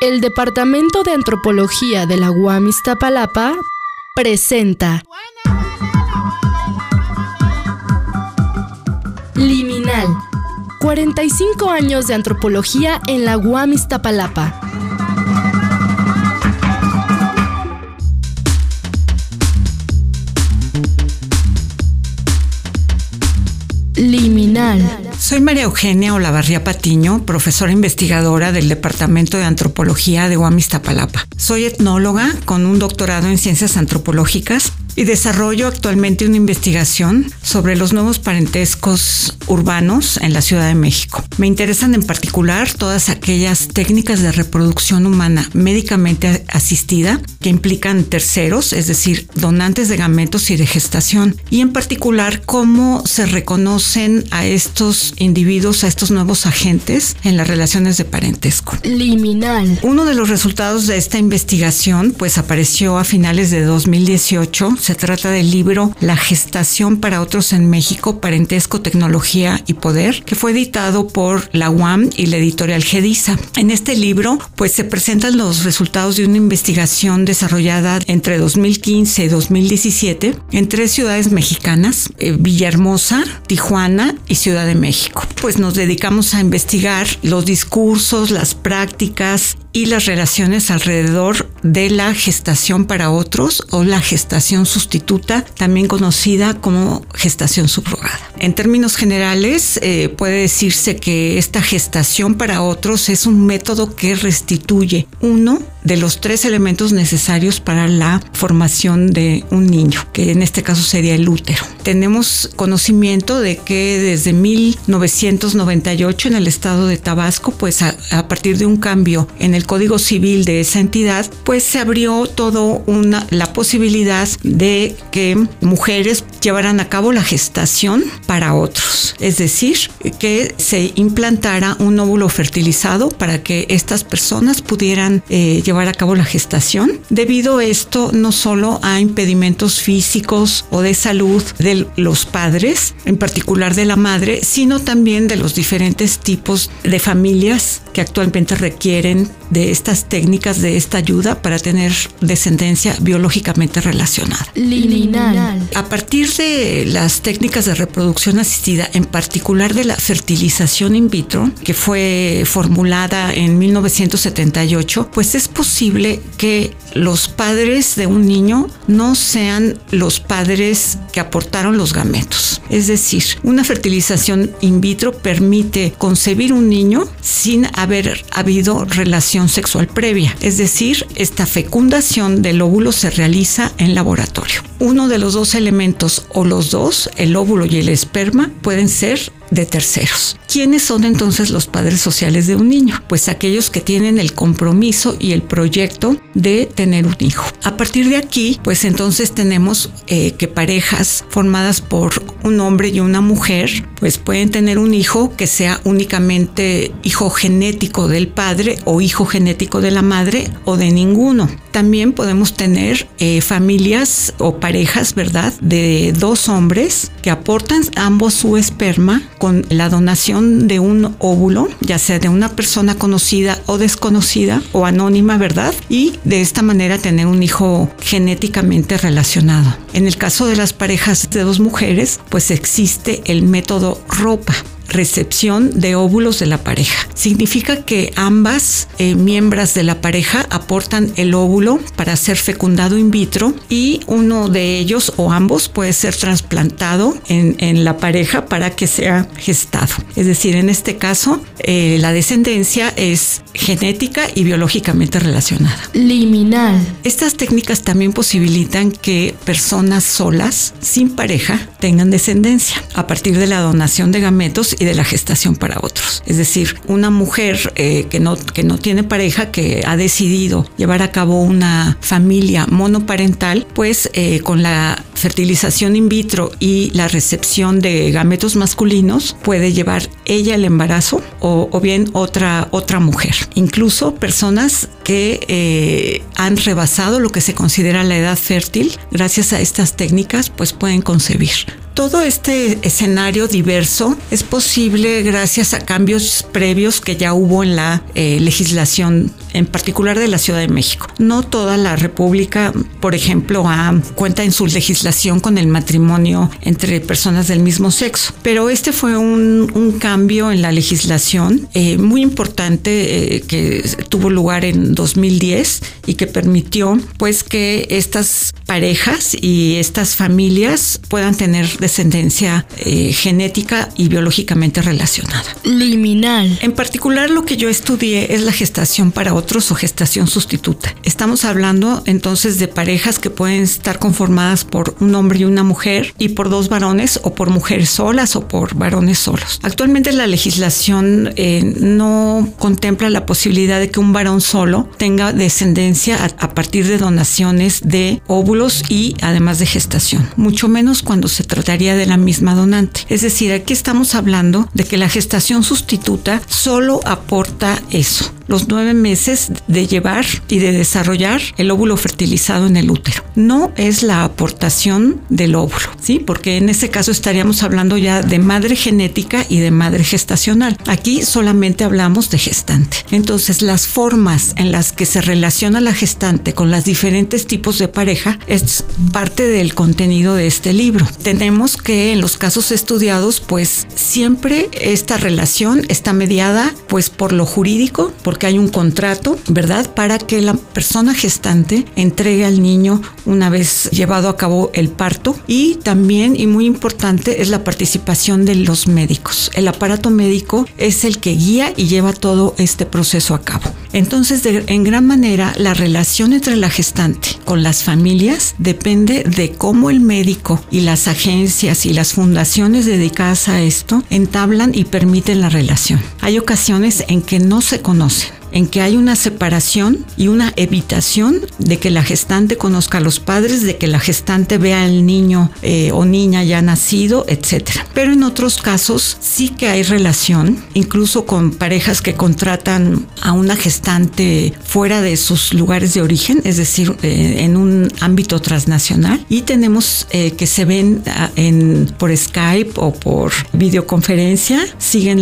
El Departamento de Antropología de la UAM Iztapalapa presenta Liminal. 45 años de antropología en la UAM Iztapalapa. Liminal. Soy María Eugenia Olavarría Patiño, profesora investigadora del Departamento de Antropología de Iztapalapa. Soy etnóloga con un doctorado en ciencias antropológicas y desarrollo actualmente una investigación sobre los nuevos parentescos urbanos en la Ciudad de México. Me interesan en particular todas aquellas técnicas de reproducción humana médicamente asistida que implican terceros, es decir, donantes de gametos y de gestación, y en particular cómo se reconocen a estos individuos, a estos nuevos agentes en las relaciones de parentesco. Liminal. Uno de los resultados de esta investigación pues apareció a finales de 2018 se trata del libro La gestación para otros en México, Parentesco, Tecnología y Poder, que fue editado por la UAM y la editorial Gedisa. En este libro, pues se presentan los resultados de una investigación desarrollada entre 2015 y 2017 en tres ciudades mexicanas, eh, Villahermosa, Tijuana y Ciudad de México. Pues nos dedicamos a investigar los discursos, las prácticas y las relaciones alrededor de la gestación para otros o la gestación sustituta, también conocida como gestación subrogada. En términos generales, eh, puede decirse que esta gestación para otros es un método que restituye uno de los tres elementos necesarios para la formación de un niño, que en este caso sería el útero. Tenemos conocimiento de que desde 1998 en el estado de Tabasco, pues a, partir de un cambio en el Código Civil de esa entidad, pues se abrió todo una la posibilidad de que mujeres llevaran a cabo la gestación para otros, es decir, que se implantara un óvulo fertilizado para que estas personas pudieran eh, llevar a cabo la gestación. Debido a esto, no solo a impedimentos físicos o de salud de los padres, en particular de la madre, sino también de los diferentes tipos de familias que actualmente requieren de estas técnicas, de esta ayuda para tener descendencia biológicamente relacionada. Liminal. A partir de las técnicas de reproducción asistida, en particular de la fertilización in vitro, que fue formulada en 1978, pues es posible que los padres de un niño no sean los padres que aportaron los gametos. Es decir, una fertilización in vitro permite concebir un niño sin haber habido relación sexual previa. Es decir, esta fecundación del óvulo se realiza en laboratorio. Uno de los dos elementos o los dos, el óvulo y el esperma, pueden ser de terceros. ¿Quiénes son entonces los padres sociales de un niño? Pues aquellos que tienen el compromiso y el proyecto de tener un hijo. A partir de aquí, pues entonces tenemos eh, que parejas formadas por un hombre y una mujer, pues pueden tener un hijo que sea únicamente hijo genético del padre o hijo genético de la madre o de ninguno. También podemos tener eh, familias o parejas, ¿verdad? De dos hombres que aportan ambos su esperma con la donación de un óvulo, ya sea de una persona conocida o desconocida o anónima, ¿verdad? Y de esta manera tener un hijo genéticamente relacionado. En el caso de las parejas de dos mujeres, pues existe el método ropa recepción de óvulos de la pareja. Significa que ambas eh, miembros de la pareja aportan el óvulo para ser fecundado in vitro y uno de ellos o ambos puede ser trasplantado en, la pareja para que sea gestado. Es decir, en este caso, eh, la descendencia es genética y biológicamente relacionada. Liminal. Estas técnicas también posibilitan que personas solas, sin pareja, tengan descendencia a partir de la donación de gametos y de la gestación para otros. Es decir, una mujer eh, que, no, que no tiene pareja, que ha decidido llevar a cabo una familia monoparental, pues eh, con la fertilización in vitro y la recepción de gametos masculinos puede llevar ella el embarazo o, o bien otra, otra mujer. Incluso personas que eh, han rebasado lo que se considera la edad fértil, gracias a estas técnicas, pues pueden concebir todo este escenario diverso es posible gracias a cambios previos que ya hubo en la eh, legislación, en particular de la Ciudad de México. No toda la República, por ejemplo, cuenta en su legislación con el matrimonio entre personas del mismo sexo, pero este fue un, cambio en la legislación eh, muy importante eh, que tuvo lugar en 2010 y que permitió pues que estas parejas y estas familias puedan tener descendencia eh, genética y biológicamente relacionada. Liminal. En particular lo que yo estudié es la gestación para otros o gestación sustituta. Estamos hablando entonces de parejas que pueden estar conformadas por un hombre y una mujer y por dos varones o por mujeres solas o por varones solos. Actualmente la legislación eh, no contempla la posibilidad de que un varón solo tenga descendencia a partir de donaciones de óvulos y además de gestación, mucho menos cuando se trataría de la misma donante. Es decir, aquí estamos hablando de que la gestación sustituta solo aporta eso, los nueve meses de llevar y de desarrollar el óvulo fertilizado en el útero. No es la aportación del óvulo, ¿sí? Porque en ese caso estaríamos hablando ya de madre genética y de madre gestacional. Aquí solamente hablamos de gestante. Entonces, las formas en las que se relaciona la gestante con los diferentes tipos de pareja es parte del contenido de este libro. Tenemos que en los casos estudiados, pues siempre esta relación está mediada pues por lo jurídico, por que hay un contrato, ¿verdad? Para que la persona gestante entregue al niño una vez llevado a cabo el parto. Y también, y muy importante, es la participación de los médicos. El aparato médico es el que guía y lleva todo este proceso a cabo. Entonces, en gran manera, la relación entre la gestante con las familias depende de cómo el médico y las agencias y las fundaciones dedicadas a esto entablan y permiten la relación. Hay ocasiones en que no se conocen en que hay una separación y una evitación de que la gestante conozca a los padres, de que la gestante vea al niño eh, o niña ya nacido, etc. Pero en otros casos sí que hay relación, incluso con parejas que contratan a una gestante fuera de sus lugares de origen, es decir, eh, en un ámbito transnacional. Y tenemos eh, que se ven ah, por Skype o por videoconferencia, siguen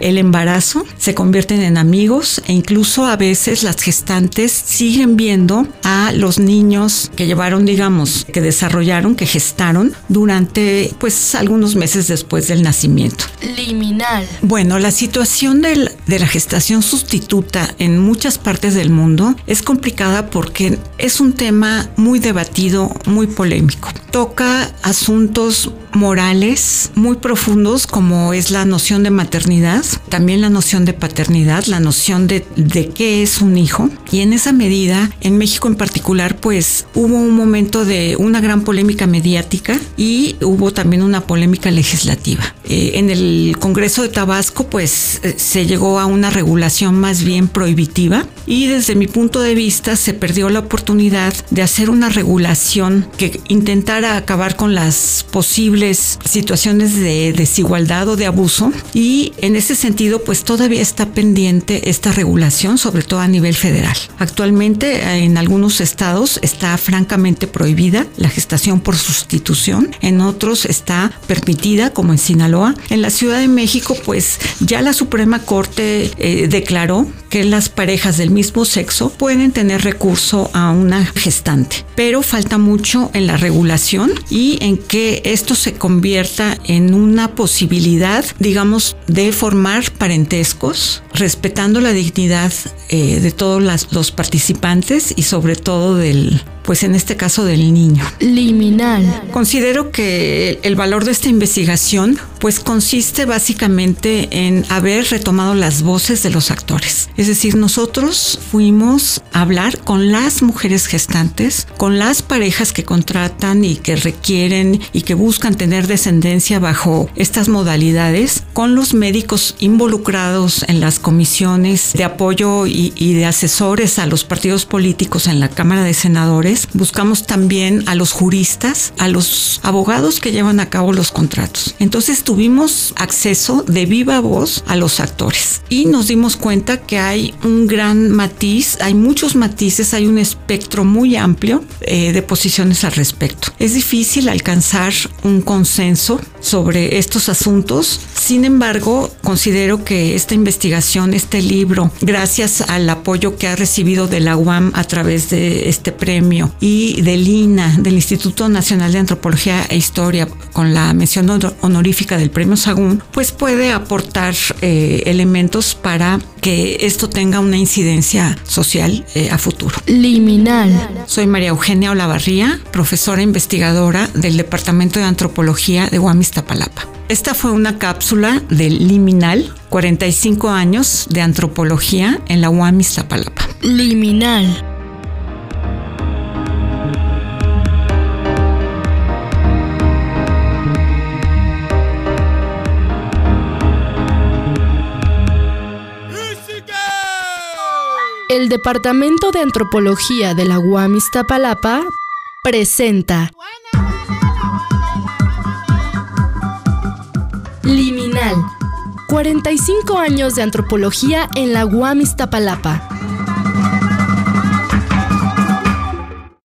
el embarazo, se convierten en amigos e incluso a veces las gestantes siguen viendo a los niños que llevaron, digamos, que desarrollaron, que gestaron durante pues algunos meses después del nacimiento. Liminal. Bueno, la situación de la gestación sustituta en muchas partes del mundo es complicada porque es un tema muy debatido, muy polémico. Toca asuntos morales muy profundos como es la noción de maternidad, también la noción de paternidad, la noción de, de qué es un hijo. Y en esa medida, en México en particular, pues hubo un momento de una gran polémica mediática y hubo también una polémica legislativa. Eh, en el Congreso de Tabasco, pues eh, se llegó a una regulación más bien prohibitiva y desde mi punto de vista se perdió la oportunidad de hacer una regulación que intentara acabar con las posibles situaciones de desigualdad o de abuso y en ese sentido pues todavía está pendiente esta regulación, sobre todo a nivel federal. Actualmente en algunos estados está francamente prohibida la gestación por sustitución, en otros está permitida como en Sinaloa. En la Ciudad de México pues ya la Suprema Corte eh, declaró que las parejas del mismo sexo pueden tener recurso a una gestante, pero falta mucho en la regulación y en que esto se convierta en una posibilidad, digamos, de formar parentescos, respetando la dignidad eh, de todos los participantes y sobre todo del, pues en este caso del niño. Liminal. Considero que el valor de esta investigación pues consiste básicamente en haber retomado las voces de los actores. Es decir, nosotros fuimos a hablar con las mujeres gestantes, con las parejas que contratan y que requieren y que buscan tener descendencia bajo estas modalidades, con los médicos involucrados en las comisiones de apoyo y, y de asesores a los partidos políticos en la Cámara de Senadores buscamos también a los juristas, a los abogados que llevan a cabo los contratos. Entonces tuvimos acceso de viva voz a los actores y nos dimos cuenta que hay un gran matiz, hay muchos matices, hay un espectro muy amplio eh, de posiciones al respecto. Es difícil alcanzar un consenso sobre estos asuntos, sin embargo, considero que esta investigación, este libro, gracias al apoyo que ha recibido de la UAM a través de este premio y del INA, del Instituto Nacional de Antropología e Historia, con la mención honorífica del premio Sagún, pues puede aportar eh, elementos para que esto tenga una incidencia social eh, a futuro. Liminal. Soy María Eugenia Olavarría, profesora investigadora del Departamento de Antropología de UAM Iztapalapa. Esta fue una cápsula del Liminal, 45 años de antropología en la UAM Iztapalapa. Liminal. El Departamento de Antropología de la UAM Iztapalapa presenta Liminal. 45 años de antropología en la UAM Iztapalapa.